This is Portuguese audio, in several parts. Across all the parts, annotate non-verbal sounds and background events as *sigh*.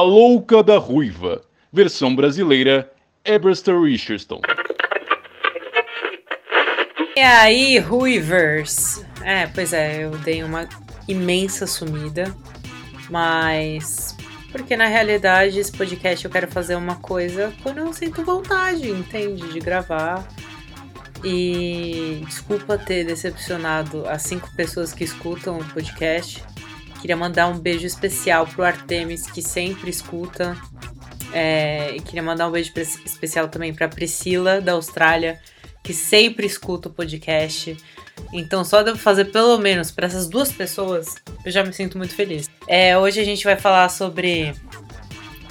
A Louca da Ruiva, versão brasileira, Eberster Richardson. E aí, Ruivers? É, pois é, eu dei uma imensa sumida, mas porque na realidade esse podcast eu quero fazer uma coisa quando eu sinto vontade, entende? De gravar. E desculpa ter decepcionado as cinco pessoas que escutam o podcast. Queria mandar um beijo especial pro Artemis, que sempre escuta. É, e queria mandar um beijo especial também pra Priscila, da Austrália, que sempre escuta o podcast. Então, só de eu fazer pelo menos para essas duas pessoas, eu já me sinto muito feliz. É, hoje a gente vai falar sobre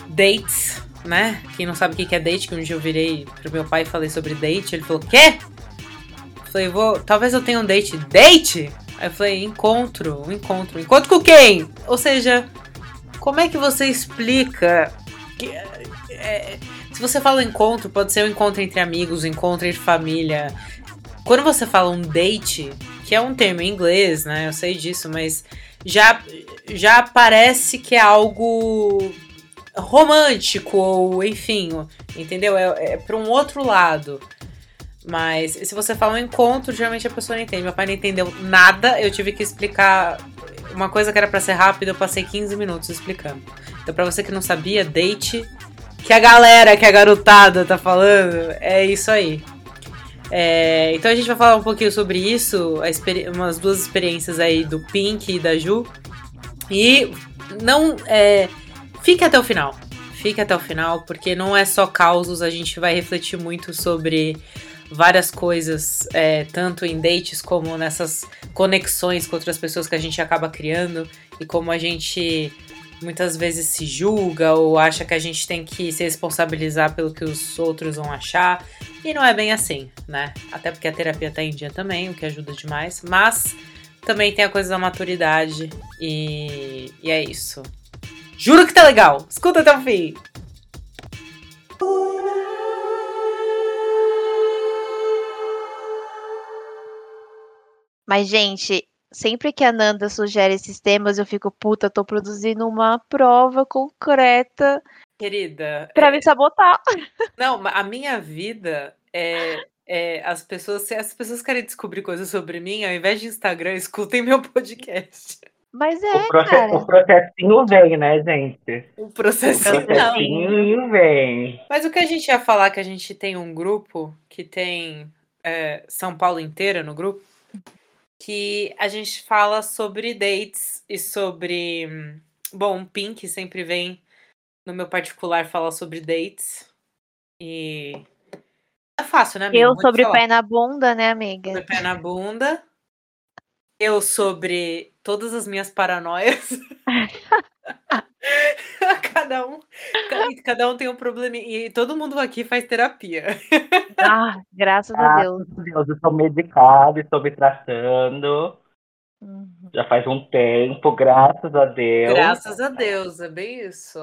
dates, né? Quem não sabe o que é date, que um dia eu virei pro meu pai e falei sobre date, ele falou: Quê? Eu falei, vou. Talvez eu tenha um date. Date? Aí eu falei, encontro, encontro. Encontro com quem? Ou seja, como é que você explica que. É, se você fala encontro, pode ser um encontro entre amigos, um encontro entre família. Quando você fala um date, que é um termo em inglês, né? Eu sei disso, mas já, já parece que é algo romântico, ou enfim, entendeu? É, é para um outro lado. Mas se você fala um encontro, geralmente a pessoa não entende. Meu pai não entendeu nada, eu tive que explicar uma coisa que era para ser rápida, eu passei 15 minutos explicando. Então, pra você que não sabia, date que a galera, que a garotada tá falando, é isso aí. É, então a gente vai falar um pouquinho sobre isso, umas duas experiências aí do Pink e da Ju. E não é, fique até o final. Fique até o final, porque não é só causos, a gente vai refletir muito sobre várias coisas, é, tanto em dates como nessas conexões com outras pessoas que a gente acaba criando e como a gente muitas vezes se julga ou acha que a gente tem que se responsabilizar pelo que os outros vão achar. E não é bem assim, né? Até porque a terapia tá em dia também, o que ajuda demais. Mas também tem a coisa da maturidade e, e é isso. Juro que tá legal! Escuta até o fim! Mas, gente, sempre que a Nanda sugere esses temas, eu fico, puta, tô produzindo uma prova concreta. Querida. Pra é... me sabotar. Não, a minha vida é, é. as pessoas, se as pessoas querem descobrir coisas sobre mim, ao invés de Instagram, escutem meu podcast. Mas é, o, proce cara. o processinho vem, né, gente? O processinho, o processinho vem. Mas o que a gente ia falar, que a gente tem um grupo que tem é, São Paulo inteira no grupo, que a gente fala sobre dates e sobre. Bom, Pink sempre vem no meu particular falar sobre dates. E. É fácil, né, amiga? Eu sobre pé na bunda, né, amiga? Sobre pé na bunda. Eu sobre todas as minhas paranoias. *laughs* *laughs* cada um, cada um tem um problema e todo mundo aqui faz terapia. Ah, graças a Deus. Graças a Deus, eu estou medicado, estou me tratando. Uhum. Já faz um tempo, graças a Deus. Graças a Deus, é bem isso.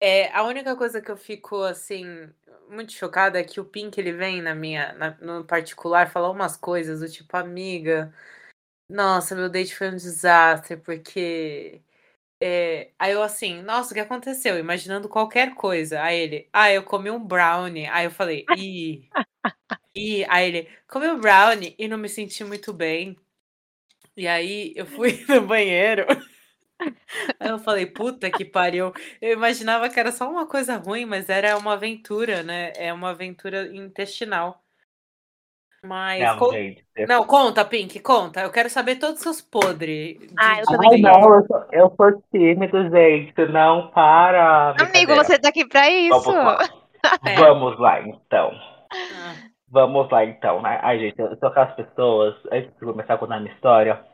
É, a única coisa que eu fico assim muito chocada é que o Pink ele vem na minha na, no particular falar umas coisas do tipo amiga, nossa, meu date foi um desastre porque é, aí eu assim, nossa, o que aconteceu? Imaginando qualquer coisa. Aí ele, ah, eu comi um brownie. Aí eu falei, ih. e aí ele, comi um brownie e não me senti muito bem. E aí eu fui *laughs* no banheiro. Aí eu falei, puta que pariu. Eu imaginava que era só uma coisa ruim, mas era uma aventura, né? É uma aventura intestinal. Mas. Não, con... gente, não, conta, Pink, conta. Eu quero saber todos os seus podres. De... Ah, eu também. Ai, não, eu sou, eu sou tímido, gente. Não para. Amigo, você tá aqui pra isso. Vamos lá, *laughs* é. Vamos lá então. Ah. Vamos lá, então. Né? Ai, gente, eu sou aquelas pessoas, antes de começar a contar a minha história,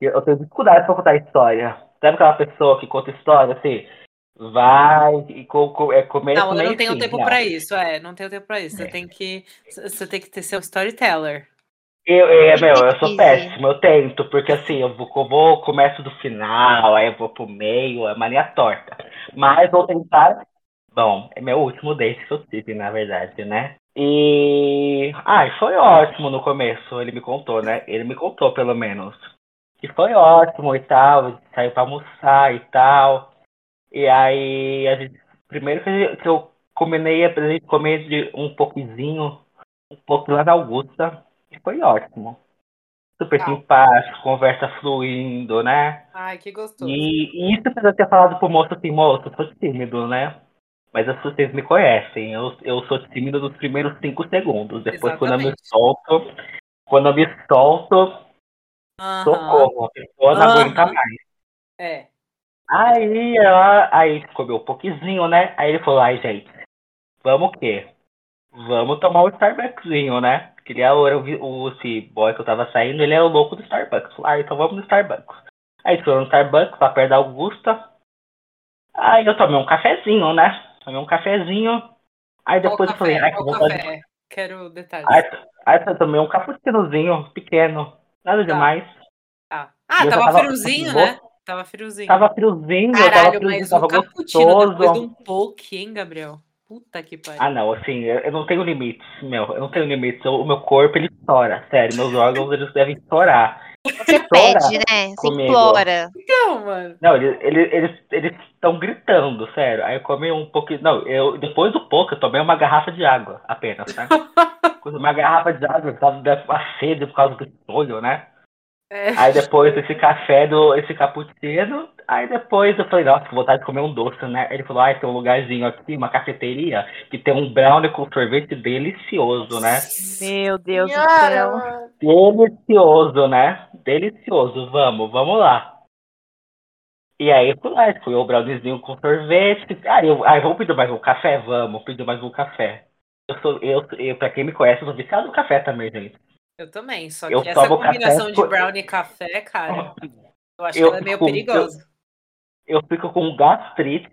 eu tenho dificuldade pra contar a história. Sabe aquela pessoa que conta história, assim? Vai e co, co, é começo Não, eu não tenho tempo para isso, é, não tenho tempo para isso. Você é. tem que você tem que ter seu storyteller. Eu, é, meu, eu sou péssimo, eu tento, porque assim, eu vou, eu vou começo do final, aí eu vou pro meio, é mania torta. Mas vou tentar. Bom, é meu último date que eu tive, na verdade, né? E. Ai, foi ótimo no começo, ele me contou, né? Ele me contou, pelo menos. E foi ótimo e tal, saiu pra almoçar e tal. E aí, a gente, primeiro que, eu combinei a gente comer de um pouquinho, um pouco lá na Augusta, e foi ótimo. Super Tá. simpático, conversa fluindo, né? Ai, que gostoso. E, e isso eu ter falado pro moço assim, moço, eu sou tímido, né? Mas as vocês me conhecem, eu, eu sou tímido nos primeiros cinco segundos. Depois, quando eu me Exatamente. solto, quando eu me solto, Aham. socorro, a pessoa não aguenta mais. É. Aí ela, aí comeu um pouquinho, né? Aí ele falou, ai gente, vamos o quê? Vamos tomar um Starbucksinho, né? Que ele é o, o, esse boy que eu tava saindo, ele é o louco do Starbucks. Ah, então vamos no Starbucks. Aí foi no Starbucks, lá perto da Augusta. Aí eu tomei um cafezinho, né? Tomei um cafezinho. Aí depois eu falei, ai que café? Quero detalhes. Aí, aí eu tomei um cappuccinozinho, pequeno. Nada Tá. demais. Tá. Ah, tava, tava- friozinho, né? Tava friozinho. Tava friozinho, eu tava Caralho, friozinho, mas tava o cappuccino depois de gostoso. um poke, hein, Gabriel? Puta que pariu. Ah, não, assim, eu, eu não tenho limites, meu. Eu não tenho limites. O, o meu corpo, ele estoura. Sério, meus órgãos, eles devem estourar. Você Estoura pede, né? Você comigo. implora. Então, mano. Não, eles eles eles eles estão gritando, sério. Aí eu comi um pouquinho. Não, eu depois do pouco eu tomei uma garrafa de água apenas, né? *laughs* uma garrafa de água, por causa da sede, por causa do sonho, né? É. Aí depois esse café do. esse cappuccino. Aí depois eu falei, nossa, que vontade de comer um doce, né? Ele falou, ah, tem um lugarzinho aqui, uma cafeteria, que tem um brownie com sorvete delicioso, né? Meu Deus do céu. Delicioso, né? Delicioso, vamos, vamos lá. E aí fui lá, fui o browniezinho com sorvete. Aí eu, aí vamos pedir mais um café? Vamos, pedir mais um café. Eu sou, eu, eu, pra quem me conhece, eu sou viciado no café também, gente. Eu também, só Eu que essa combinação de brownie e café, cara, eu acho Eu que ela é meio perigosa. Eu fico com gastrite,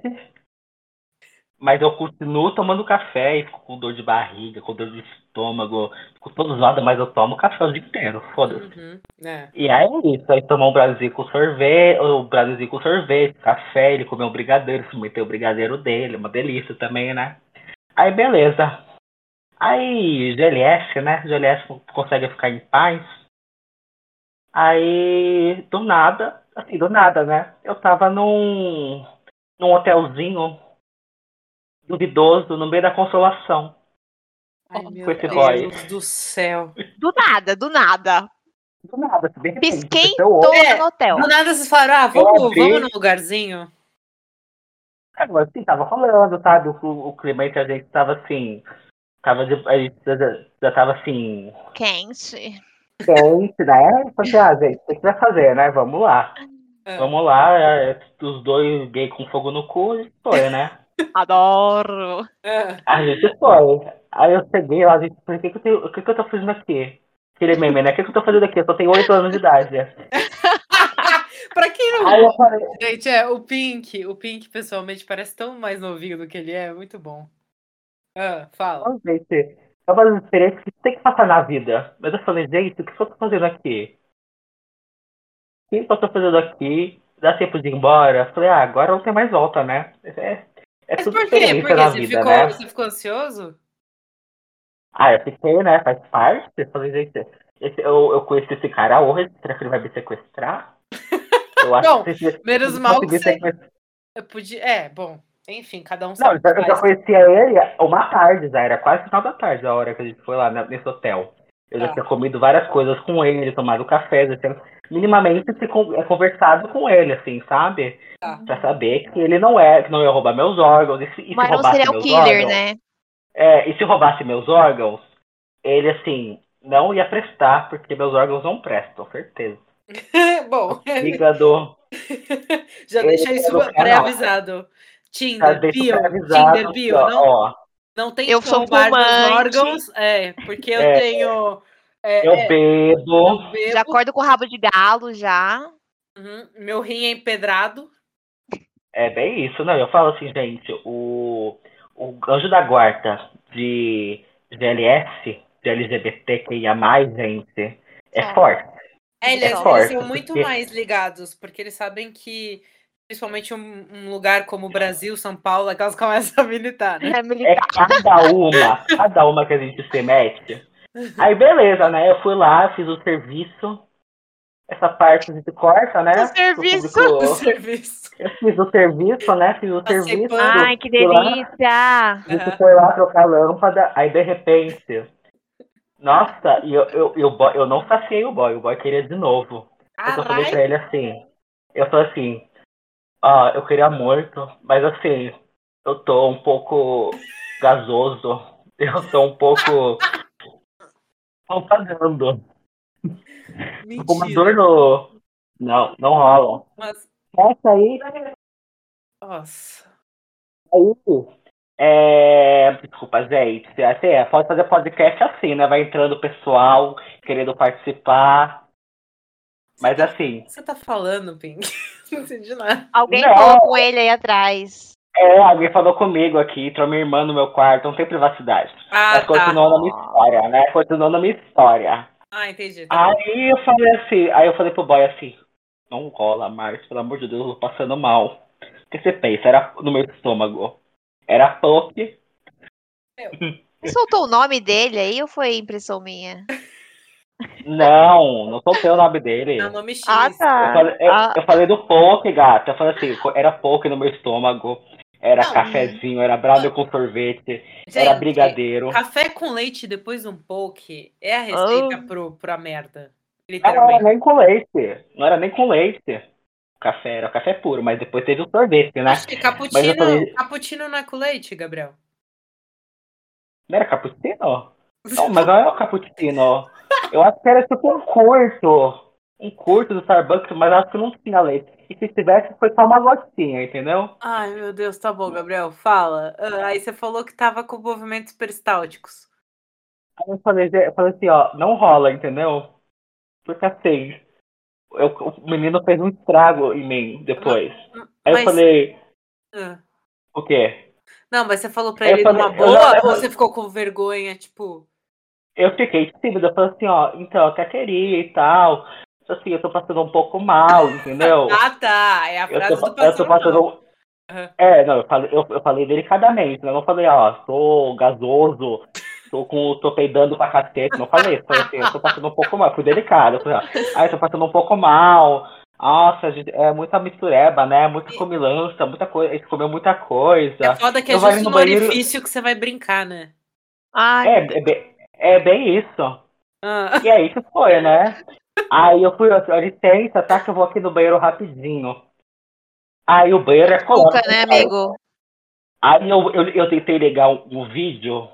mas eu continuo tomando café e fico com dor de barriga, com dor de estômago, fico todo zoado, mas eu tomo café o dia inteiro, foda-se. Uhum, é. E aí é isso, aí tomou um Brasil com sorvete, o Brasil com sorvete, café, ele comeu um brigadeiro, se meteu o brigadeiro dele, uma delícia também, né? Aí beleza. Aí GLS, né? GLS consegue ficar em paz. Aí, do nada, assim, do nada, né? Eu tava num, num hotelzinho duvidoso no meio da consolação. Ai, meu Com esse Deus boy. do céu. Do nada, do nada. Do nada, de repente, Pisquei tô É, no hotel. Do nada vocês falaram, ah, vamos, vamos num lugarzinho. Agora, assim, tava rolando, sabe? O, o clima entre a gente tava assim. Tava de, a gente já, já tava assim. Quente. Quente, né? Falei, ah, gente, o que que vai fazer, né? Vamos lá. É. Vamos lá, é, os dois gay com fogo no cu, a gente foi, né? *laughs* Adoro. É. A gente foi. Aí eu cheguei lá, a gente falei, o que, que, eu tenho- o que, que eu tô fazendo aqui? Aquele meme, né? O que, que eu tô fazendo aqui? Eu só tenho 8 anos de idade. *laughs* pra quem não Aí eu falei, Gente, é, o Pink, o Pink pessoalmente parece tão mais novinho do que ele é, muito bom. Ah, fala. Não, gente, é uma das experiências que tem que passar na vida. Mas eu falei, gente, o que eu tô fazendo aqui? O que eu tô fazendo aqui? Dá tempo de ir embora? Eu falei, ah, agora não tem mais volta, né? É, é Mas tudo por quê? experiência Por quê? na Você vida, ficou, né? você ficou ansioso? Ah, eu fiquei, né? Faz parte. Eu falei, gente, esse, eu, eu conheci esse cara hoje, será que ele vai me sequestrar? Eu *laughs* acho Bom, que menos mal que você- sequestrar- Eu podia. É, bom, enfim, cada um Não, sabe. eu o que já, eu já conhecia ele uma tarde, já era quase final da tarde a hora que a gente foi lá nesse hotel. Eu já Tá. tinha comido várias coisas com ele, tomado café, já tinha minimamente se é, conversado com ele, assim, sabe? Tá. Pra saber que ele não é, que não ia roubar meus órgãos. E se, e se Mas não roubasse seria o meus killer, órgãos, né? É, e se roubasse meus órgãos, ele, assim, não ia prestar, porque meus órgãos não prestam, certeza. *laughs* bom, Fígado, *laughs* já deixa isso é pré-avisado. Tinder, bio, Tinder, bio, ó, não, ó, não tem Eu sou fumante. órgãos. É, porque eu É. tenho. é, eu é, bebo, eu bebo, Já acordo com o rabo de galo já. uhum, meu rim é empedrado. É bem isso, não. Eu falo assim, gente, o, o anjo da guarda de GLS, de LGBTQIA, gente, é Ó. forte. É, eles, É eles forte, são muito porque- mais ligados, porque eles sabem que, principalmente um, um lugar como o Brasil, São Paulo, é que elas começam a militar, né? É É militar. cada uma, cada uma que a gente se mete. Aí beleza, né? Eu fui lá, fiz o serviço. essa parte a gente corta, né? O serviço. O serviço. Eu fiz o serviço, né? Fiz o Passei serviço. Ai, que delícia! A Aham. gente foi lá trocar lâmpada, aí de repente. Nossa, e eu, eu, eu, eu não saciei o boy, o boy queria de novo. Eu só falei pra ele assim. Eu falei assim, ó, eu queria morto, mas assim, eu tô um pouco gasoso. *laughs* Eu tô um pouco. Tô com uma dor Mentira. no. Não, não rola. Mas, Essa aí. nossa. Aí. É. Desculpa, gente. Assim, é, pode fazer podcast assim, né? Vai entrando o pessoal querendo participar. Mas assim, O que você tá falando, Pink? *laughs* Não entendi nada. Alguém Não. falou com ele aí atrás. é, alguém falou comigo aqui, entrou minha irmã no meu quarto, não tem privacidade. Ah, Mas tá. continuando a minha história, né? Continuando a minha história. Ah, entendi. Tá. Aí eu falei assim, aí eu falei pro boy assim, não rola, Marcos, pelo amor de Deus, eu tô passando mal. O que você pensa? Era no meu estômago. Era poke. Você soltou o nome dele aí ou foi impressão minha? *laughs* Não, não soltei o nome dele. É o nome X. Ah, Eu tá. falei, eu- Ah. eu falei do poke, gata. Eu falei assim, era poke no meu estômago. Era Não. cafezinho, era brownie com sorvete, era Gente, brigadeiro. Café com leite depois de um poke é a receita Oh. pro, pra merda. Não era nem com leite. Não era nem com leite. Café era café puro, mas depois teve o sorvete, né? Acho que cappuccino, falei- cappuccino não é com leite, Gabriel. Não era cappuccino? Não, mas não era o cappuccino. Eu acho que era tipo um curto. Um curto do Starbucks, mas acho que não tinha leite. E se tivesse, foi só uma gotinha, entendeu? Ai, meu Deus, tá bom, Gabriel, fala. Ah, aí você falou que tava com movimentos peristálticos. Aí eu falei, eu falei assim, ó, não rola, entendeu? Porque assim, eu- o menino fez um estrago em mim depois. Aí Mas- eu falei, Ah. o quê? Não, mas você falou pra Eu ele falei- numa boa não- ou você ficou com vergonha, tipo. Eu fiquei tímido, eu falei assim, ó, então, eu até queria e tal. Só assim, eu tô passando um pouco mal, entendeu? Ah, tá. É a Eu frase tô, do eu tô passando. Aham. É, não, eu falei, eu, eu falei delicadamente, né? eu não falei, ó, tô gasoso, tô com. tô peidando pra cacete, não falei isso, falei assim, eu tô passando um pouco mal, fui delicado, eu falei, ó, ah, eu tô passando um pouco mal, nossa, gente, é muita mistureba, né? Muita comilança, muita coisa, a gente comeu muita coisa. É foda que é Eu justo no no orifício que você vai brincar, né? Ai, É, é, bem- é bem isso. Ah, E aí que foi, né? Aí eu fui, ó, licença, tá? Que eu vou aqui no banheiro rapidinho. Aí o banheiro é colado. Cuca, né, amigo? Aí eu, eu, eu tentei ligar um, um vídeo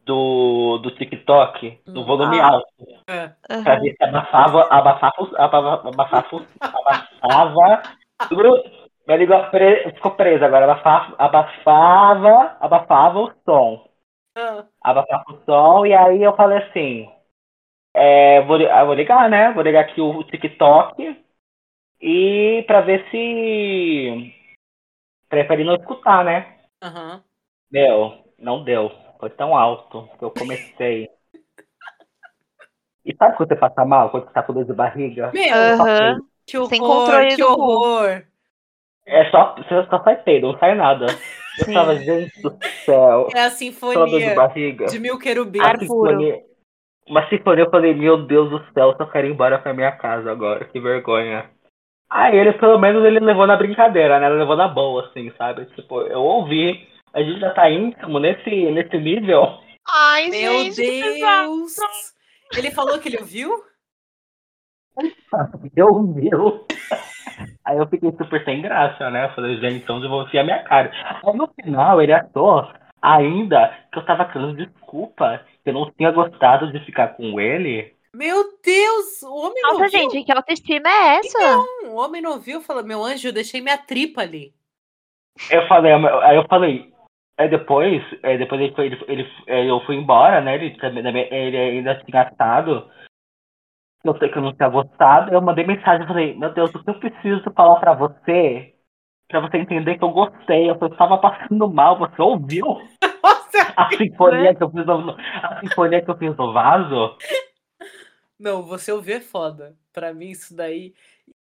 do, do TikTok, no Hum. volume Ah. alto, ah. pra ver se abafava, abafava, abafava, abafava, abafava. Minha língua pre- ficou presa agora, abafava, abafava, abafava o som. Ah. abafava o som, e aí eu falei assim, é, vou, ah, vou ligar, né? Vou ligar aqui o TikTok e pra ver se prefere não escutar, né? Aham. Meu, não deu. Foi tão alto que eu comecei. *laughs* E sabe quando você passa mal, quando você tá com dor de barriga? Meu, Aham. que horror, Sem controle que horror. É só, você só sai peido, não sai nada. *laughs* Eu tava, gente do céu, É a de sinfonia barriga. de mil querubins. Ar Uma sinfonia- Uma sinfonia, eu falei, meu Deus do céu, eu só quero ir embora pra minha casa agora, que vergonha. Aí ele, pelo menos, ele levou na brincadeira, né? Ele levou na boa, assim, sabe? Tipo, eu ouvi, a gente já tá íntimo nesse, nesse nível. Ai, Meu gente. Deus. Ele falou que ele ouviu? *laughs* Eu ouvi. Aí eu fiquei super sem graça, né? Eu falei, gente, então eu vou enfiar minha cara. Aí no final ele achou ainda que eu tava querendo desculpa, que eu não tinha gostado de ficar com ele. Meu Deus, o homem não Nossa, ouviu. gente, que autoestima é essa? O homem não ouviu, falou, meu anjo, eu deixei minha tripa ali. Eu falei, aí eu falei, aí depois, aí depois ele, foi- ele, ele, aí eu fui embora, né? Ele, ele ainda tinha assado. Eu sei que eu não tinha gostado. Eu mandei mensagem, eu falei, meu Deus, o que eu preciso falar pra você? Pra você entender que eu gostei, eu tava passando mal, você ouviu? *laughs* Nossa. A sinfonia que eu fiz no, a sinfonia que eu fiz no vaso? Não, você ouvir é foda. Pra mim, isso daí.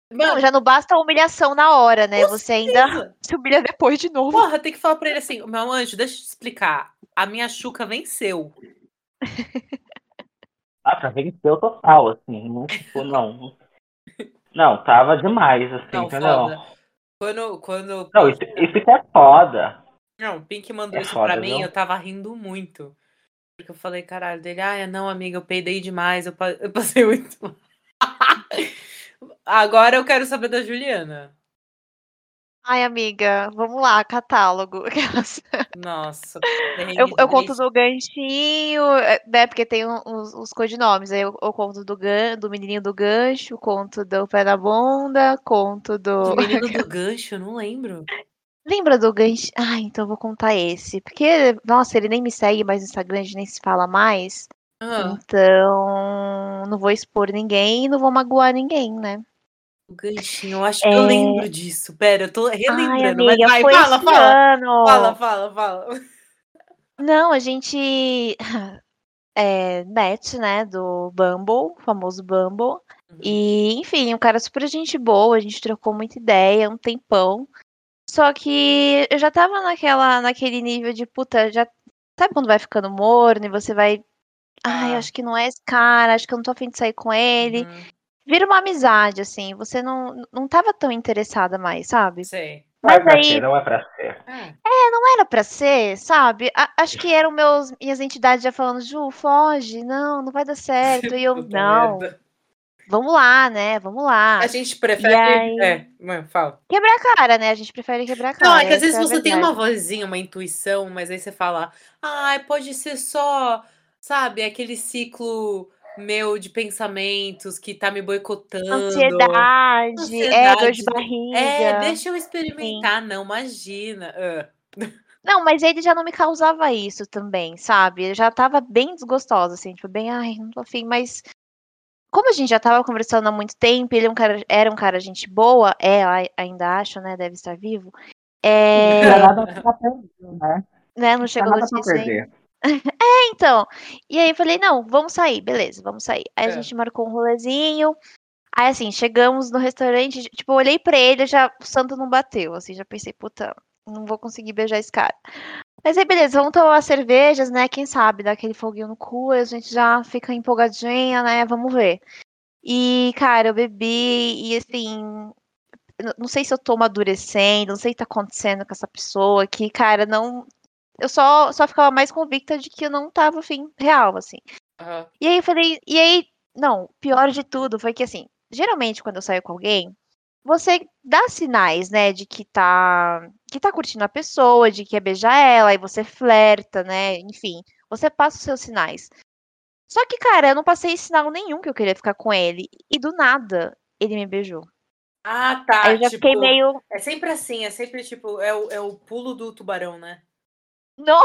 Não, Mano, já não basta a humilhação na hora, né? Você ainda *laughs* se humilha depois de novo. Porra, tem que falar pra ele assim, meu anjo, deixa eu te explicar. A minha chuca venceu. *laughs* Ah, pra vencer o total, assim. Não, tipo, não. Não, tava demais, assim, Não, entendeu? Quando, quando Não, isso, isso que é foda. Não, o Pink mandou É isso foda, pra mim, viu? eu tava rindo muito. Porque eu falei, caralho, dele, ah, não, amiga, eu peidei demais, eu, eu passei muito. mal." *laughs* Agora eu quero saber da Juliana. Ai, amiga, vamos lá, catálogo. *laughs* Nossa. Eu, eu conto do ganchinho, é, né? Porque tem os, os codinomes. Aí eu, eu conto do, gan, do menininho do gancho, conto do pé na bunda, conto do. O menino do *laughs* gancho, eu não lembro. Lembra do gancho? Ah, então eu vou contar esse. Porque, nossa, ele nem me segue mais no Instagram, a gente nem se fala mais. Ah, Então, não vou expor ninguém e não vou magoar ninguém, né? O ganchinho, eu acho que eu É. lembro disso. Pera, eu tô Ai, relembrando. amiga, mas vai, fala, fala. Fala, fala, fala. Não, a gente é net, né, do Bumble, o famoso Bumble. E, enfim, um cara super gente boa, a gente trocou muita ideia, um tempão. Só que eu já tava naquela, naquele nível de, puta, já. Sabe quando vai ficando morno e você vai. Ai, Ah. acho que não é esse cara, acho que eu não tô afim de sair com ele. Uhum, Vira uma amizade, assim. Você não, não tava tão interessada mais, sabe? sei. Não é Mas pra aí- ser, não é pra ser. É. Não era pra ser, sabe? A- acho que eram meus, minhas entidades já falando, Ju, foge, não, não vai dar certo. E eu, *laughs* Puta não, merda. vamos lá, né? Vamos lá. A gente prefere. aí- É, mano, fala. Quebrar a cara, né? A gente prefere quebrar a cara. Não, é que às vezes é você tem uma vozinha, uma intuição, mas aí você fala, ai, pode ser só, sabe, aquele ciclo meu de pensamentos que tá me boicotando. Ansiedade, é, Ansiedade, dor de né? barriga. É, deixa eu experimentar, não, imagina. Ah, Não, mas ele já não me causava isso também, sabe? Eu já tava bem desgostosa, assim, tipo, bem, ai, não tô afim, mas como a gente já tava conversando há muito tempo, ele é um cara, era um cara gente boa, é, ai- ainda acho, né? Deve estar vivo. É, Não é nada pra perder, né? né? Não Não é chegou nada pra notícia perder. *laughs* Então, e aí eu falei, não, vamos sair, beleza, vamos sair. Aí a É. gente marcou um rolezinho. Aí assim, chegamos no restaurante, tipo, eu olhei pra ele, já o santo não bateu, assim, já pensei, puta, não vou conseguir beijar esse cara. Mas aí, beleza, vamos tomar cervejas, né? Quem sabe, dá aquele foguinho no cu, a gente já fica empolgadinha, né? Vamos ver. E, cara, eu bebi e assim, não sei se eu tô amadurecendo, não sei o que tá acontecendo com essa pessoa que, cara, não. Eu só, só ficava mais convicta de que eu não tava afim real, assim. aham. E aí eu falei, e aí, não, pior de tudo foi que assim, geralmente quando eu saio com alguém, você dá sinais, né, de que tá que tá curtindo a pessoa, de que quer beijar ela, e você flerta, né, enfim, você passa os seus sinais. Só que, cara, eu não passei sinal nenhum que eu queria ficar com ele, e do nada ele me beijou. Ah, tá. Aí eu já tipo, fiquei meio, É sempre assim, é sempre tipo, é o, é o pulo do tubarão, né? Não,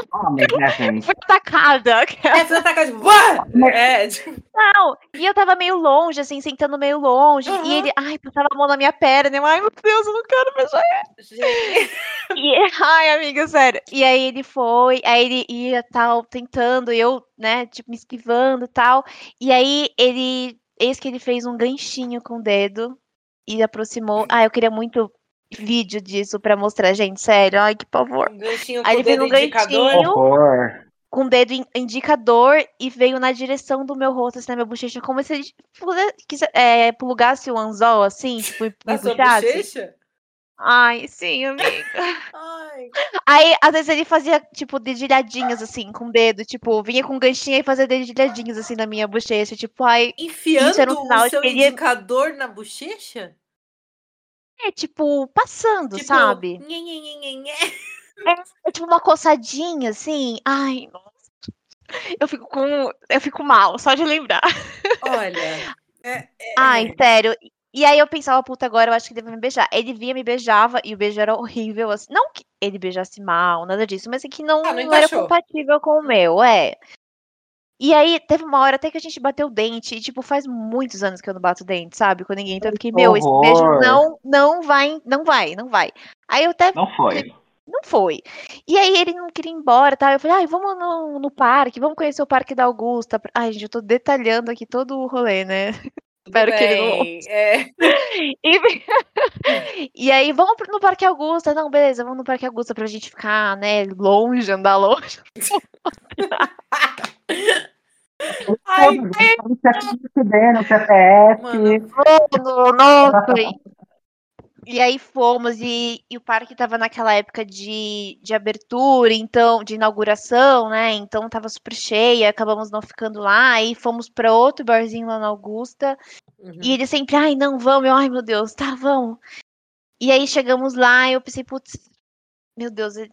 fui atacada. É, tipo, "Uá!" É, tipo, Não, e eu tava meio longe, assim, sentando meio longe, Aham. e ele, ai, passava a mão na minha perna, eu, ai, meu Deus, eu não quero beijar gente, E, ai, amiga, sério. E aí ele foi, aí ele ia tal, tentando, e eu, né, tipo, me esquivando e tal. E aí ele, eis que ele fez um ganchinho com o dedo e aproximou. Ah, eu queria muito vídeo disso pra mostrar, gente, sério. Ai, que pavor. um ganchinho Aí com o ele dedo um indicador. ganchinho. Com o dedo in- indicador e veio na direção do meu rosto, assim, na minha bochecha, como se ele é, plugasse o anzol, assim, tipo, e *laughs* Na puxasse. bochecha? Ai, sim, amiga. *laughs* Ai, Aí, às vezes, ele fazia, tipo, dedilhadinhas, assim, com o dedo. Tipo, vinha com um ganchinho e fazia dedilhadinhas, assim, na minha bochecha. Tipo, ai, enfiando era um sinal o seu ele indicador na bochecha? É, tipo, passando, Tipo, sabe? nhe, nhe, nhe, nhe, nhe. É tipo uma coçadinha, assim. Ai, nossa. Eu fico com. Eu fico mal, só de lembrar. Olha. é- é- Ai, sério. E aí eu pensava, puta, agora eu acho que vai me beijar. Ele via, me beijava, e o beijo era horrível, assim. Não que ele beijasse mal, nada disso, mas é que não, Ah, não não era compatível com o meu, é. E aí, teve uma hora até que a gente bateu o dente, e, tipo, faz muitos anos que eu não bato dente, sabe? Com ninguém. Então eu fiquei, meu, esse beijo não, não vai, não vai, não vai. Aí eu até Não foi. não foi. E aí ele não queria ir embora, tá? Eu falei, ai, vamos no, no parque, vamos conhecer o Parque da Augusta. Ai, gente, eu tô detalhando aqui todo o rolê, né? *laughs* Espero que ele não é. *laughs* E, *laughs* e aí, vamos no Parque Augusta. Não, beleza, vamos no Parque Augusta pra gente ficar, né, longe, andar longe. Ai, no CPF. Mano, nossa, e aí fomos, e, e o parque estava naquela época de, de abertura, então, de inauguração, né? Então tava super cheia, acabamos não ficando lá, aí fomos para outro barzinho lá na Augusta. Uhum. E ele sempre, ai, não, vamos, eu, ai meu Deus, tá, vamos. E aí chegamos lá, e eu pensei, putz, meu Deus, *laughs* ele,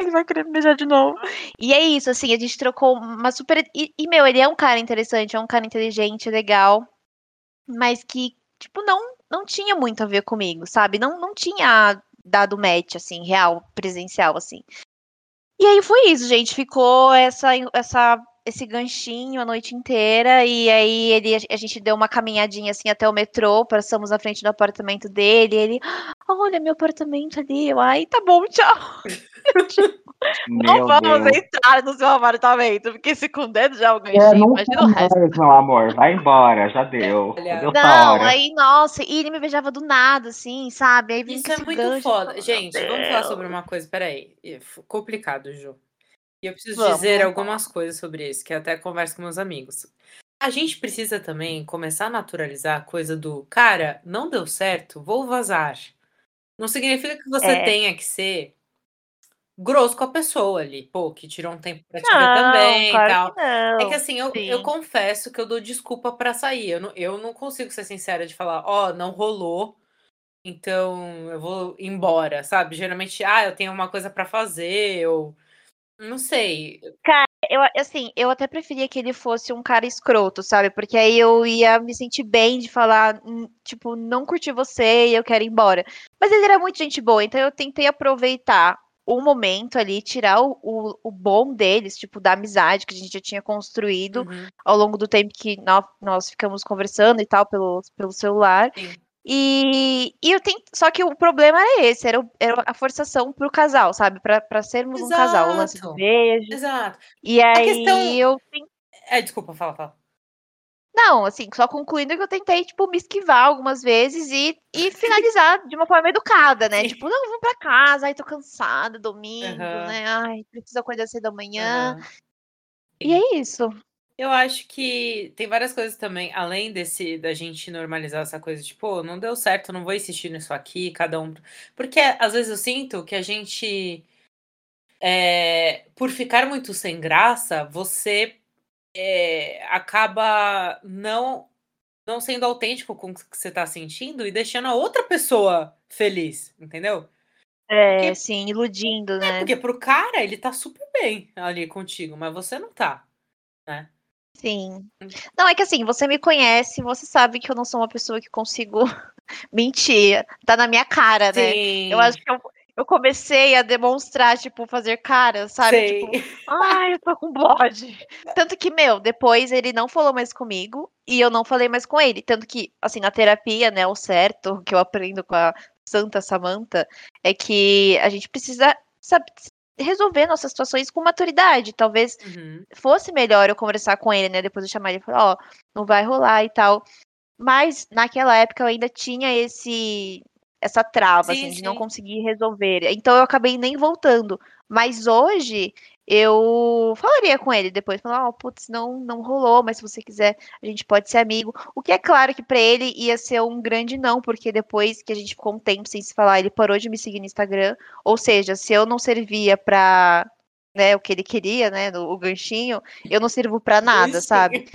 ele vai querer me beijar de novo. E é isso, assim, a gente trocou uma super. E, e, meu, ele é um cara interessante, é um cara inteligente, legal, mas que, tipo, não não tinha muito a ver comigo, sabe? Não, não tinha dado match, assim, real, presencial, assim. E aí foi isso, gente. Ficou essa, essa, esse ganchinho a noite inteira. E aí ele, a gente deu uma caminhadinha assim até o metrô. Passamos na frente do apartamento dele. E ele, olha meu apartamento ali. Eu, ai, tá bom, tchau. *laughs* não vamos Deus. entrar no seu apartamento, porque se com o dedo já é o ganchinho, é, imagina o resto. Mais, meu amor, vai embora, já deu. Olha, deu não, aí, nossa, e ele me beijava do nada, assim, sabe? Aí Isso é muito gancho, foda. Gente, vamos falar sobre uma coisa, peraí. Complicado, Ju. E eu preciso vamos, dizer algumas coisas sobre isso, que até converso com meus amigos. A gente precisa também começar a naturalizar a coisa do cara, não deu certo, vou vazar. Não significa que você é. tenha que ser grosso com a pessoa ali, pô, que tirou um tempo pra te ver também claro e tal. Que não. É que assim, eu, eu confesso que eu dou desculpa pra sair. Eu não, eu não consigo ser sincera de falar, ó, oh, não rolou, então eu vou embora, sabe? Geralmente, ah, eu tenho uma coisa pra fazer, ou. Não sei. Cara, eu, assim, eu até preferia que ele fosse um cara escroto, sabe? Porque aí eu ia me sentir bem de falar, hum, tipo, não curti você e eu quero ir embora. Mas ele era muito gente boa, então eu tentei aproveitar um momento ali, tirar o, o, o, bom deles, tipo, da amizade que a gente já tinha construído uhum. ao longo do tempo que nós, nós ficamos conversando e tal pelo, pelo celular. Sim. E, e eu tenho, só que o problema era esse, era, era a forçação pro casal, sabe? Pra, sermos Exato. um casal, o lance do beijo. Exato. E aí questão... eu. É, desculpa, fala, fala. Não, assim, só concluindo que eu tentei, tipo, me esquivar algumas vezes e, e finalizar de uma forma educada, né? Sim. Tipo, não, vamos pra casa, ai, tô cansada, domingo, uhum. né? Ai, preciso acordar cedo da manhã. Uhum. E é isso. Eu acho que tem várias coisas também, além desse da gente normalizar essa coisa, tipo, não deu certo, não vou insistir nisso aqui, cada um. Porque às vezes eu sinto que a gente, é, por ficar muito sem graça, você é, acaba não não sendo autêntico com o que você está sentindo e deixando a outra pessoa feliz, entendeu? É, porque, sim, iludindo, é, né? Porque pro cara ele tá super bem ali contigo, mas você não tá, né? Sim. Hum. Não, é que assim, você me conhece, você sabe que eu não sou uma pessoa que consigo *laughs* mentir. Tá na minha cara, né? Sim. Eu acho que eu, eu comecei a demonstrar, tipo, fazer cara, sabe? Sei. Tipo, ai, eu tô com bode. Tanto que, meu, depois ele não falou mais comigo e eu não falei mais com ele. Tanto que, assim, na terapia, né, o certo que eu aprendo com a Santa Samanta é que a gente precisa sabe, resolver nossas situações com maturidade. Talvez uhum. fosse melhor eu conversar com ele, né? Depois eu chamar ele e falar, ó, oh, não vai rolar e tal. Mas naquela época eu ainda tinha esse essa trava, sim, assim, sim. de não conseguir resolver. Então eu acabei nem voltando. Mas hoje eu falaria com ele depois, falar, oh, putz, não, não rolou, mas se você quiser, a gente pode ser amigo. O que é claro que para ele ia ser um grande não, porque depois que a gente ficou um tempo sem se falar, ele parou de me seguir no Instagram. Ou seja, se eu não servia para né, o que ele queria, né, o ganchinho, eu não sirvo para *laughs* nada, sabe?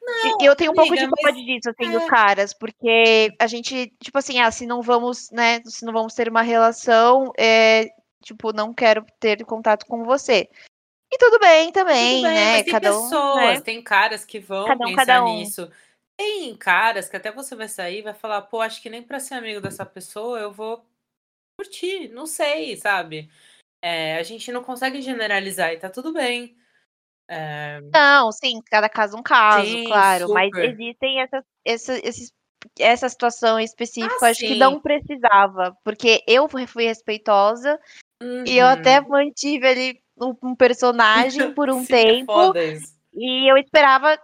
Não, eu tenho um amiga, pouco de mas... disso, assim, é. dos caras, porque a gente, tipo assim, ah, se não vamos, né, se não vamos ter uma relação, é, tipo, não quero ter contato com você. E tudo bem também, tudo bem, né? tem cada pessoas, um, né? tem caras que vão cada um, pensar um. nisso. Tem caras que até você vai sair e vai falar, pô, acho que nem pra ser amigo dessa pessoa eu vou curtir, não sei, sabe? É, a gente não consegue generalizar e tá tudo bem. Não, sim, cada caso um caso, sim, claro. Super. Mas existem essas, essas, esses, essa situação específica, ah, acho sim. que não precisava. Porque eu fui respeitosa uhum. e eu até uhum. mantive ali um, personagem *laughs* por um sim, é tempo. É e eu esperava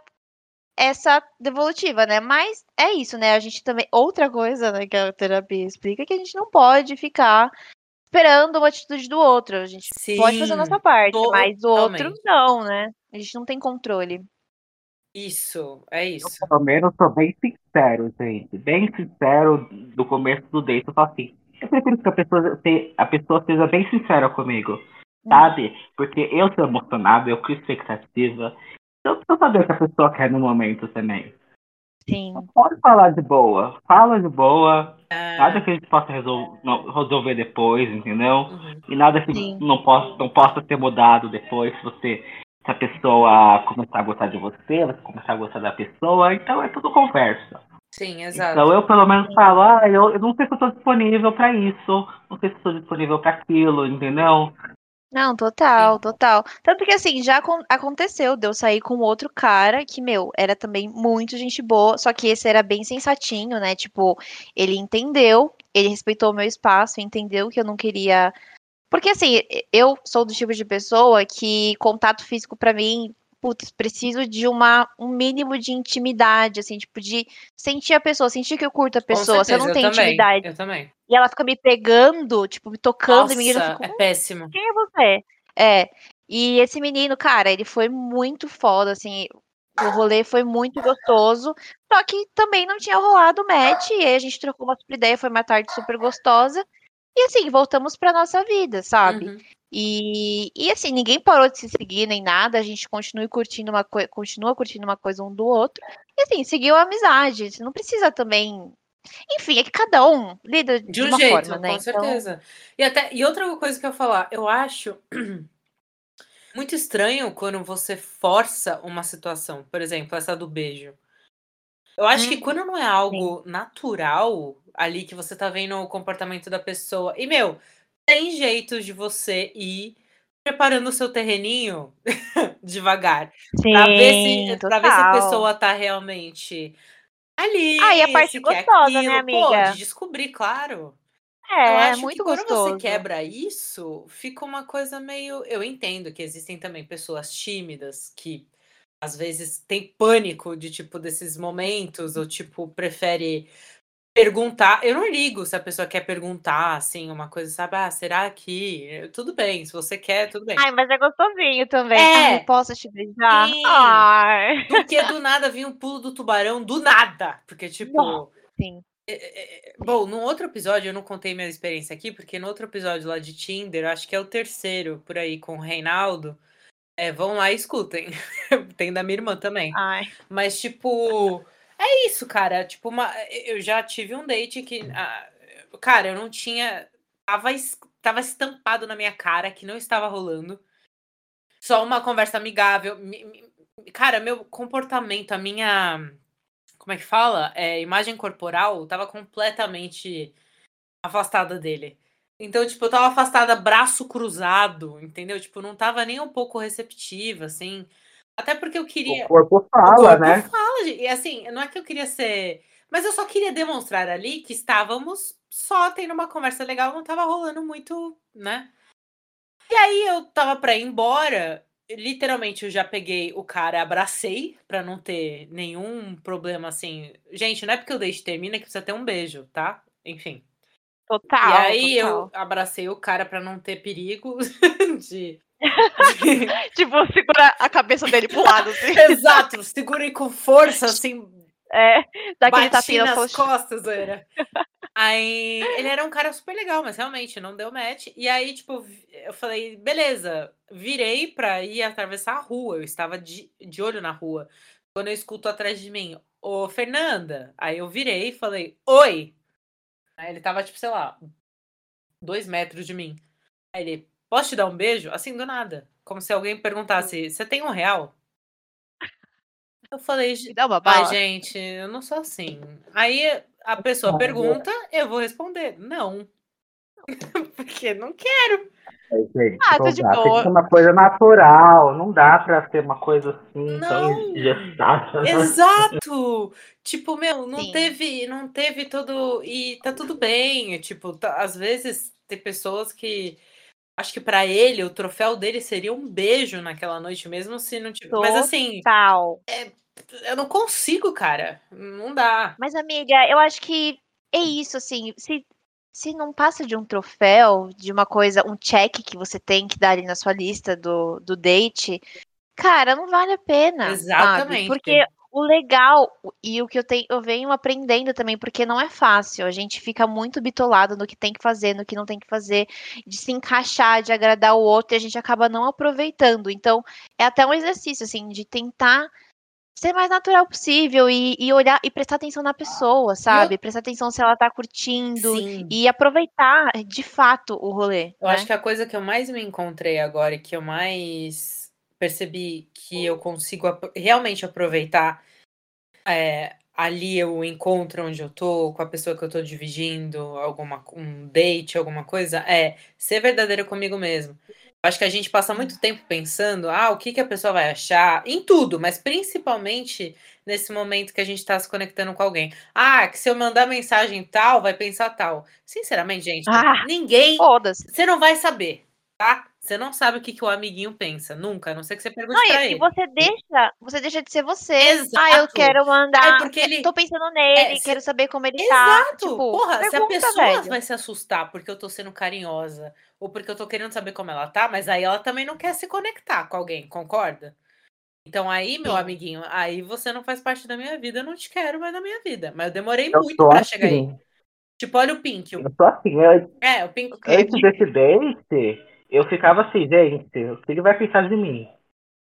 essa devolutiva, né? Mas é isso, né? A gente também. Outra coisa, né, que a terapia explica é que a gente não pode ficar esperando uma atitude do outro. A gente Sim, pode fazer a nossa parte, mas o outro não, né? A gente não tem controle. Isso, é isso. Eu, pelo menos, sou bem sincero, gente. Bem sincero do começo do date. Eu falo assim, eu prefiro que a pessoa, a pessoa seja bem sincera comigo, sabe? Porque eu sou emocionado, eu crio expectativa. Eu preciso saber o que a pessoa quer no momento também. Sim. Pode falar de boa. Fala de boa. É, Nada que a gente possa resol- não- resolver depois, entendeu? uhum. E nada que Sim. não possa, não possa ser mudado depois se você. Se a pessoa começar a gostar de você, você começar a gostar da pessoa, então é tudo conversa. Sim, exato. Então eu pelo menos falo, ah, eu, eu não sei se eu estou disponível para isso, não sei se estou disponível para aquilo, entendeu? Não, total, total. Tanto que assim, já acon- aconteceu de eu sair com outro cara que, meu, era também muito gente boa, só que esse era bem sensatinho, né? Tipo, ele entendeu, ele respeitou o meu espaço, entendeu que eu não queria. Porque assim, eu sou do tipo de pessoa que contato físico pra mim, putz, preciso de uma um mínimo de intimidade, assim, tipo, de sentir a pessoa, sentir que eu curto a pessoa. Se eu não certeza, tenho intimidade Eu também. E ela fica me pegando, tipo, me tocando em mim, eu já Nossa, fico, é péssimo. quem é você? É. E esse menino, cara, ele foi muito foda, assim. O rolê foi muito gostoso. Só que também não tinha rolado match. E aí a gente trocou uma super ideia, foi uma tarde super gostosa. E assim, voltamos pra nossa vida, sabe? Uhum. E, e assim, ninguém parou de se seguir nem nada. A gente continua curtindo uma coisa, continua curtindo uma coisa um do outro. E assim, seguiu a amizade. Você não precisa também. Enfim, é que cada um lida de, De um uma jeito, forma, né? com Então, certeza. E, até, e outra coisa que eu ia falar, eu acho *clears throat* muito estranho quando você força uma situação. Por exemplo, essa do beijo. Eu acho que Uhum. quando não é algo natural ali que você tá vendo o comportamento da pessoa. E, meu, tem jeitos de você ir preparando o seu terreninho *laughs* devagar. Pra ver, sim, se, pra ver se a pessoa tá realmente ali. Ah, e a parte gostosa, né, amiga? Pode descobrir, claro. Eu É, acho que muito quando você quebra isso, fica uma coisa meio. Eu entendo que existem também pessoas tímidas que às vezes têm pânico de tipo desses momentos, ou tipo, prefere perguntar. Eu não ligo se a pessoa quer perguntar, assim, uma coisa, sabe? Ah, será que. Tudo bem, se você quer, tudo bem. Ai, mas é gostosinho também. É. Ai, posso te beijar? Sim. Ai. Do que do nada vir um pulo do tubarão, do nada. Porque, tipo. Nossa. Sim. É, é, Bom, no outro episódio, eu não contei minha experiência aqui, porque no outro episódio lá de Tinder, acho que é o terceiro por aí com o Reinaldo. É, vão lá e escutem. *laughs* Tem da minha irmã também. Ai. Mas, tipo, é isso, cara. Tipo, uma, eu já tive um date que. ah, cara, eu não tinha. Tava, tava estampado na minha cara que não estava rolando. Só uma conversa amigável. Mi- mi- Cara, meu comportamento, a minha. Como é que fala? É, imagem corporal tava completamente afastada dele. Então, tipo, eu tava afastada, braço cruzado, entendeu? Tipo, não tava nem um pouco receptiva, assim. Até porque eu queria. O corpo O fala, corpo né? fala, gente. E assim, não é que eu queria ser. Mas eu só queria demonstrar ali que estávamos só tendo uma conversa legal, não tava rolando muito, né? E aí eu tava pra ir embora. Literalmente, eu já peguei o cara, abracei pra não ter nenhum problema assim. Gente, não é porque o date termina que precisa ter um beijo, tá? Enfim. Total. e aí total. eu abracei o cara pra não ter perigo *laughs* de. *laughs* *laughs* Tipo, segurar a cabeça dele pro lado, assim. *laughs* Exato, segurei com força, assim, É. Daquele tapinha nas na coxa. costas, era. Aí ele era um cara super legal, mas realmente não deu match. E aí, tipo, eu falei, beleza, virei pra ir atravessar a rua. Eu estava de, de olho na rua. Quando eu escuto atrás de mim, ô Fernanda. Aí eu virei e falei, oi. Aí ele tava, tipo, sei lá, dois metros de mim. Aí ele, posso te dar um beijo? Assim, do nada. Como se alguém perguntasse, você tem um real? Eu falei, Me dá uma Ai, bala. gente, eu não sou assim. Aí a pessoa Olha. pergunta, eu vou responder, não. *laughs* Porque não quero. É, gente, Ah, tô de dá. Tem boa. que ser uma coisa natural. Não dá pra ser uma coisa assim Não. tão gestada. Exato! Tipo, meu, não Sim. teve, não teve todo. E tá tudo bem. Tipo, tá- às vezes tem pessoas que. Acho que pra ele, o troféu dele seria um beijo naquela noite, mesmo se não tivesse. Mas assim, Total. eu não consigo, cara. Não dá. Mas, amiga, eu acho que é isso, assim, se, se não passa de um troféu, de uma coisa, um check que você tem que dar ali na sua lista do, do date, cara, não vale a pena. Exatamente. Sabe? Porque o legal e o que eu tenho, eu venho aprendendo também, porque não é fácil. A gente fica muito bitolado no que tem que fazer, no que não tem que fazer, de se encaixar, de agradar o outro, e a gente acaba não aproveitando. Então, é até um exercício, assim, de tentar ser mais natural possível e, e olhar e prestar atenção na pessoa, sabe? Prestar atenção se ela tá curtindo Sim. e aproveitar de fato o rolê. Eu né? acho que a coisa que eu mais me encontrei agora e que eu mais percebi que eu consigo ap- realmente aproveitar é, ali o encontro onde eu tô, com a pessoa que eu tô dividindo, alguma, um date, alguma coisa, é ser verdadeira comigo mesmo. Acho que a gente passa muito tempo pensando, ah, o que, que a pessoa vai achar, em tudo, mas principalmente nesse momento que a gente tá se conectando com alguém. Ah, que se eu mandar mensagem tal, vai pensar tal. Sinceramente, gente, Ah, ninguém você não vai saber, tá? Você não sabe o que, que o amiguinho pensa, nunca, a não ser que você pergunte Não, pra e, e ele. você deixa, você deixa de ser você. Exato. Ah, eu quero mandar. É porque ele- Tô pensando nele, É, se- quero saber como ele tá. Exato! Tipo, Porra, se a pergunta, pessoa velho. vai se assustar porque eu tô sendo carinhosa ou porque eu tô querendo saber como ela tá, mas aí ela também não quer se conectar com alguém, concorda? Então aí, meu Sim. amiguinho, aí você não faz parte da minha vida, eu não te quero mais na minha vida. Mas eu demorei Eu muito pra chegar aí. assim. Tipo, olha o Pink. o- Eu sou assim. Eu, É, o Pink. antes desse date, eu ficava assim, gente, o que ele vai pensar de mim?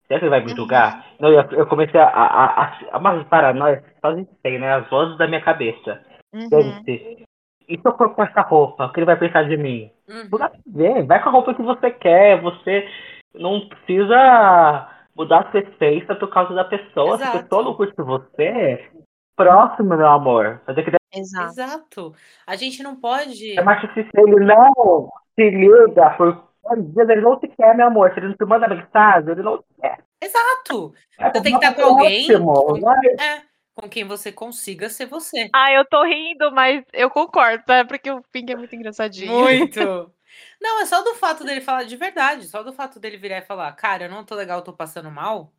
Será que ele vai me Uhum. julgar? Não, eu, eu comecei a, a, a, a umas paranoias, só a gente tem, né? As vozes da minha cabeça. Uhum. Gente, e se eu for com essa roupa? O que ele vai pensar de mim? Uhum. Não dá pra ver, vai com a roupa que você quer, você não precisa mudar sua essência por causa da pessoa. Se a pessoa não curte você, próximo, meu amor. Fazer que Exato. Exato. A gente não pode. é macho se ele não se liga por dias, ele não te quer, meu amor. Se ele não te manda mensagem, ele não te quer. Exato. É Você tem que estar com alguém com- né? É, com quem você consiga ser você. Ah, eu tô rindo, mas eu concordo, tá? Porque o Pink é muito engraçadinho. Muito. *laughs* Não, é só do fato dele falar de verdade, só do fato dele virar e falar, cara, eu não tô legal, eu tô passando mal.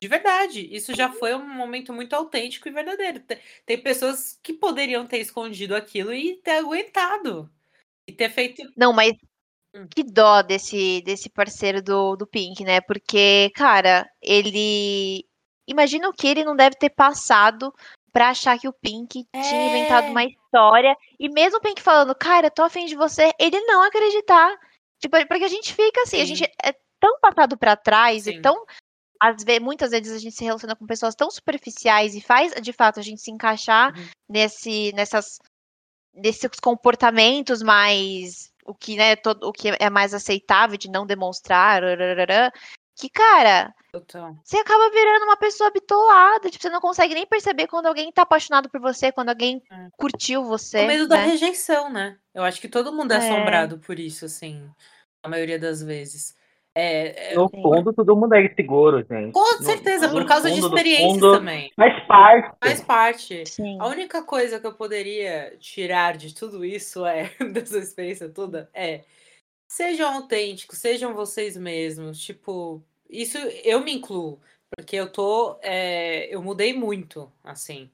De verdade, isso já foi um momento muito autêntico e verdadeiro. Te- Tem pessoas que poderiam ter escondido aquilo e ter aguentado. E ter feito. Não, mas. Que dó desse, desse parceiro do, do Pink, né? Porque, cara, ele. Imagina o que ele não deve ter passado pra achar que o Pink tinha inventado É. uma história. E mesmo o Pink falando, cara, tô afim de você, ele não acreditar. Tipo, porque a gente fica assim, a Sim. gente é tão passado pra trás Sim. e tão. Às vezes, muitas vezes a gente se relaciona com pessoas tão superficiais e faz de fato a gente se encaixar Uhum. nesse, nessas, nesses comportamentos mais o que, né, todo, o que é mais aceitável de não demonstrar, rararara, que, cara, Total. você acaba virando uma pessoa bitolada, tipo, você não consegue nem perceber quando alguém tá apaixonado por você, quando alguém É. curtiu você, O medo da né? rejeição, né? Eu acho que todo mundo é É. assombrado por isso, assim, a maioria das vezes. É, é- No fundo, todo mundo é inseguro, gente. com certeza, no por causa de experiências fundo, também. Faz parte. Faz parte. Sim. A única coisa que eu poderia tirar de tudo isso é *laughs* dessa experiência toda é sejam autênticos, sejam vocês mesmos. Tipo, isso eu me incluo, porque eu tô, é, eu mudei muito, assim,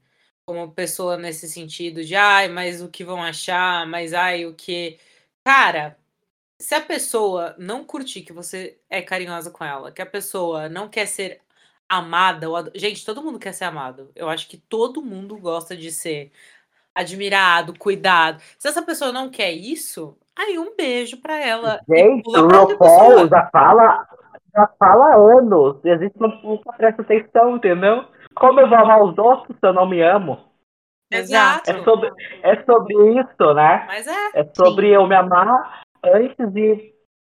como pessoa nesse sentido de, ai, mas o que vão achar, mas ai, o que, cara. Se a pessoa não curtir que você é carinhosa com ela, que a pessoa não quer ser amada ou ado- gente, todo mundo quer ser amado. Eu acho que todo mundo gosta de ser admirado, cuidado. Se essa pessoa não quer isso, aí um beijo pra ela Gente, o RuPaul já fala, já fala há anos. E a gente não, nunca presta atenção, entendeu? Como eu vou amar os outros se eu não me amo? Exato. É sobre, é sobre isso, né? Mas é, É sobre eu me amar antes de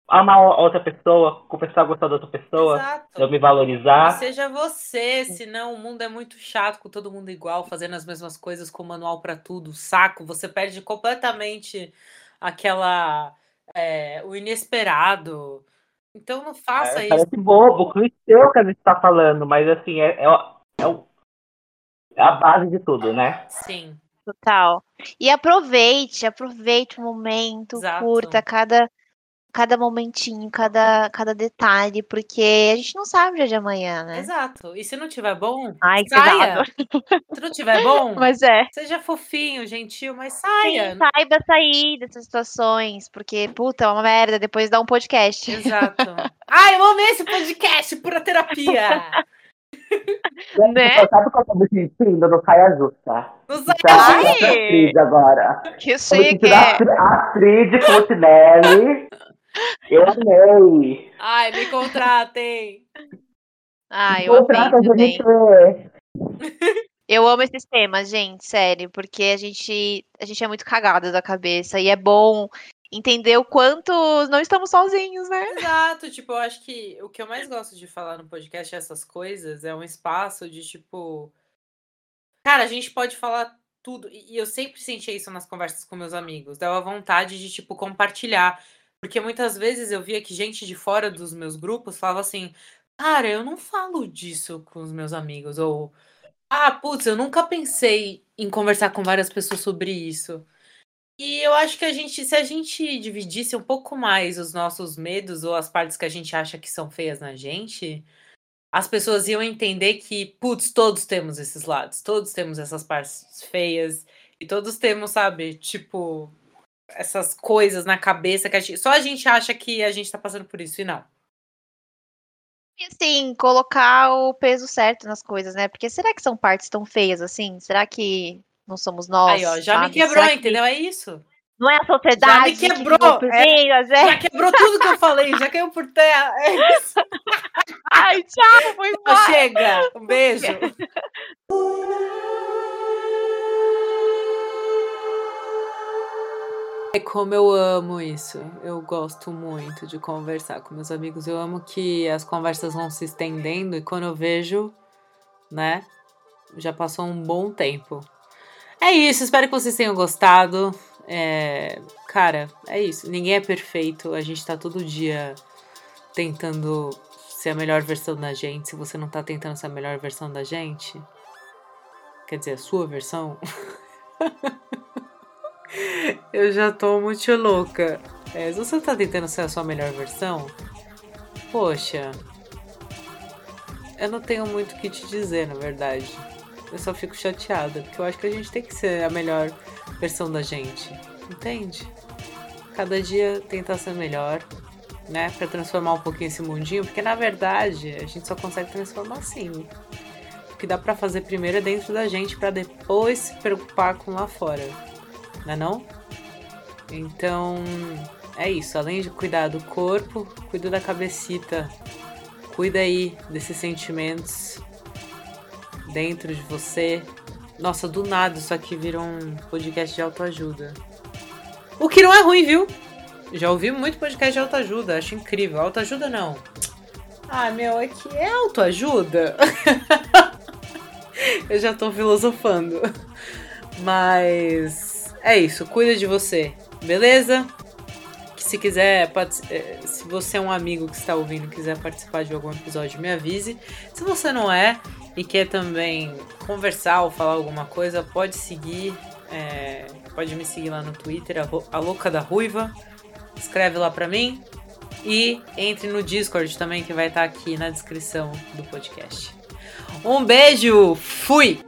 amar outra pessoa, começar a gostar da outra pessoa, exato. eu me valorizar. seja você, senão o mundo é muito chato com todo mundo igual, fazendo as mesmas coisas com manual pra tudo, saco. Você perde completamente aquela é, o inesperado. Então não faça É, isso. parece bobo, clichê o que a gente tá falando, mas assim, é, é, é, o- é a base de tudo, né? Sim, Total. E aproveite, aproveite o momento, Exato. curta cada, cada momentinho, cada, cada detalhe, porque a gente não sabe o dia de amanhã, né? exato. E se não tiver bom, Ai, saia. *laughs* Se não tiver bom, Mas é. seja fofinho, gentil, mas Sim, saia. saiba sair dessas situações, porque, puta, é uma merda, depois dá um podcast. Exato. Ai, eu amei esse podcast, pura terapia. *laughs* Né? Sabe qual eu tô me sentindo no Saia Justa? Não sai. Ai! eu sou Astrid agora. Que chique. Astrid, Astrid Fontinelli. Eu amei. Ai, me contratem. Ah, eu amei Contrata também. *laughs* Eu amo esses temas, gente, sério, porque a gente, a gente é muito cagada da cabeça e é bom entender o quanto não estamos sozinhos, né? Exato, tipo, eu acho que o que eu mais gosto de falar no podcast essas coisas é um espaço de tipo. Cara, a gente pode falar tudo. E e eu sempre sentia isso nas conversas com meus amigos. Dava vontade de, tipo, compartilhar. Porque muitas vezes eu via que gente de fora dos meus grupos falava assim: Cara, eu não falo disso com os meus amigos. Ou, ah, putz, eu nunca pensei em conversar com várias pessoas sobre isso. E eu acho que a gente, se a gente dividisse um pouco mais os nossos medos ou as partes que a gente acha que são feias na gente, as pessoas iam entender que, putz, todos temos esses lados, todos temos essas partes feias, e todos temos, sabe, tipo, essas coisas na cabeça que a gente, só a gente acha que a gente tá passando por isso, e não. E assim, colocar o peso certo nas coisas, né? Porque será que são partes tão feias assim? Será que não somos nós? Aí, ó, já me sabe? quebrou, Será que entendeu? É isso. Não é a sociedade Já me quebrou, que é. Já quebrou tudo que eu falei, já caiu por terra. É isso. *laughs* Ai, tchau, foi embora. chega. Um beijo. *laughs* É como eu amo isso. Eu gosto muito de conversar com meus amigos. Eu amo que as conversas vão se estendendo e quando eu vejo, né, já passou um bom tempo. É isso, espero que vocês tenham gostado. É, cara, é isso. Ninguém é perfeito. A gente tá todo dia tentando ser a melhor versão da gente. Se você não tá tentando ser a melhor versão da gente, quer dizer, a sua versão. *laughs* Eu já tô muito louca. É, se você tá tentando ser a sua melhor versão, poxa, eu não tenho muito o que te dizer, na verdade. Eu só fico chateada, porque eu acho que a gente tem que ser a melhor versão da gente, entende? Cada dia tentar ser melhor, né? Pra transformar um pouquinho esse mundinho, porque na verdade a gente só consegue transformar assim. O que dá pra fazer primeiro é dentro da gente, pra depois se preocupar com lá fora não é não? Então, é isso. Além de cuidar do corpo, cuida da cabecita. Cuida aí desses sentimentos dentro de você. Nossa, do nada isso aqui virou um podcast de autoajuda. O que não é ruim, viu? Já ouvi muito podcast de autoajuda, acho incrível. Autoajuda não. Ah, meu, é que é autoajuda. *laughs* Eu já tô filosofando. Mas é isso, cuida de você, beleza? Que se quiser, part- eh, você é um amigo que está ouvindo quiser participar de algum episódio, me avise. Se você não é e quer também conversar ou falar alguma coisa, pode seguir, eh, pode me seguir lá no Twitter, a, Louca da Ruiva. Escreve lá pra mim e entre no Discord também, que vai estar aqui na descrição do podcast. Um beijo, fui!